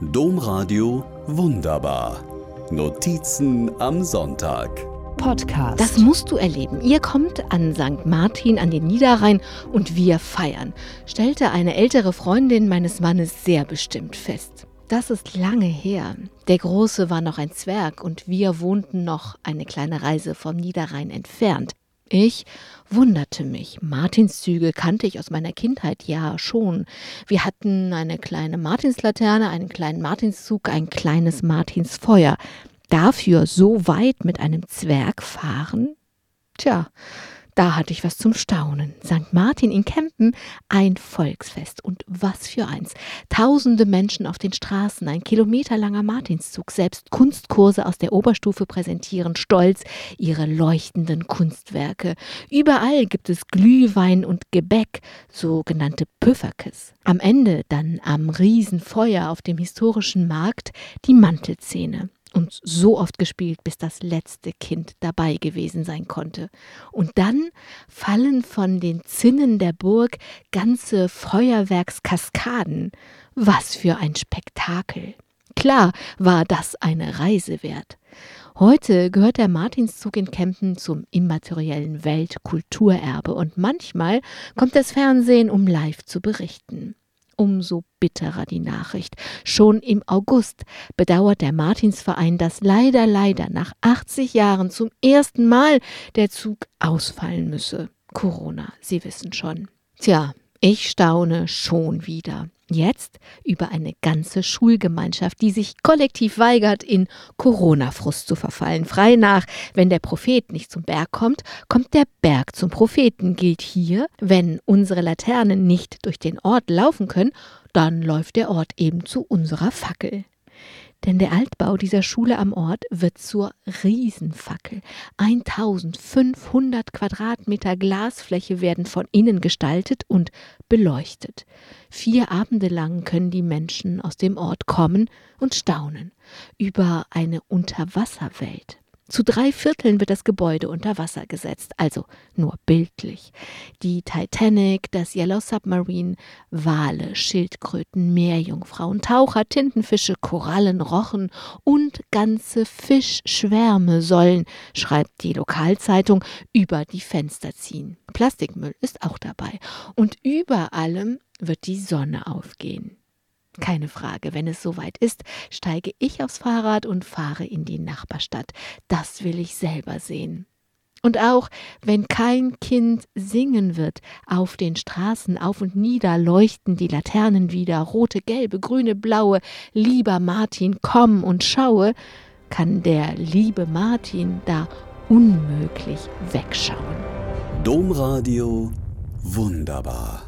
Domradio Wunderbar. Notizen am Sonntag. Podcast. Das musst du erleben. Ihr kommt an St. Martin an den Niederrhein und wir feiern, stellte eine ältere Freundin meines Mannes sehr bestimmt fest. Das ist lange her. Der Große war noch ein Zwerg und wir wohnten noch eine kleine Reise vom Niederrhein entfernt. Ich wunderte mich. Martinszüge kannte ich aus meiner Kindheit ja schon. Wir hatten eine kleine Martinslaterne, einen kleinen Martinszug, ein kleines Martinsfeuer. Dafür so weit mit einem Zwerg fahren? Tja, da hatte ich was zum Staunen. St. Martin in Kempen, ein Volksfest. Und was für eins. Tausende Menschen auf den Straßen, ein kilometerlanger Martinszug. Selbst Kunstkurse aus der Oberstufe präsentieren stolz ihre leuchtenden Kunstwerke. Überall gibt es Glühwein und Gebäck, sogenannte Püfferkes. Am Ende dann am Riesenfeuer auf dem historischen Markt die Mantelzähne und so oft gespielt, bis das letzte Kind dabei gewesen sein konnte. Und dann fallen von den Zinnen der Burg ganze Feuerwerkskaskaden. Was für ein Spektakel. Klar war das eine Reise wert. Heute gehört der Martinszug in Kempen zum immateriellen Weltkulturerbe und manchmal kommt das Fernsehen, um live zu berichten umso bitterer die Nachricht. Schon im August bedauert der Martinsverein, dass leider, leider nach 80 Jahren zum ersten Mal der Zug ausfallen müsse. Corona, Sie wissen schon. Tja, ich staune schon wieder. Jetzt über eine ganze Schulgemeinschaft, die sich kollektiv weigert, in Corona-Frust zu verfallen. Frei nach, wenn der Prophet nicht zum Berg kommt, kommt der Berg zum Propheten. Gilt hier, wenn unsere Laternen nicht durch den Ort laufen können, dann läuft der Ort eben zu unserer Fackel. Denn der Altbau dieser Schule am Ort wird zur Riesenfackel. 1500 Quadratmeter Glasfläche werden von innen gestaltet und beleuchtet. Vier Abende lang können die Menschen aus dem Ort kommen und staunen über eine Unterwasserwelt. Zu drei Vierteln wird das Gebäude unter Wasser gesetzt, also nur bildlich. Die Titanic, das Yellow Submarine, Wale, Schildkröten, Meerjungfrauen, Taucher, Tintenfische, Korallen, Rochen und ganze Fischschwärme sollen, schreibt die Lokalzeitung, über die Fenster ziehen. Plastikmüll ist auch dabei. Und über allem wird die Sonne aufgehen. Keine Frage, wenn es soweit ist, steige ich aufs Fahrrad und fahre in die Nachbarstadt. Das will ich selber sehen. Und auch wenn kein Kind singen wird, auf den Straßen auf und nieder leuchten die Laternen wieder, rote, gelbe, grüne, blaue, lieber Martin, komm und schaue, kann der liebe Martin da unmöglich wegschauen. Domradio wunderbar.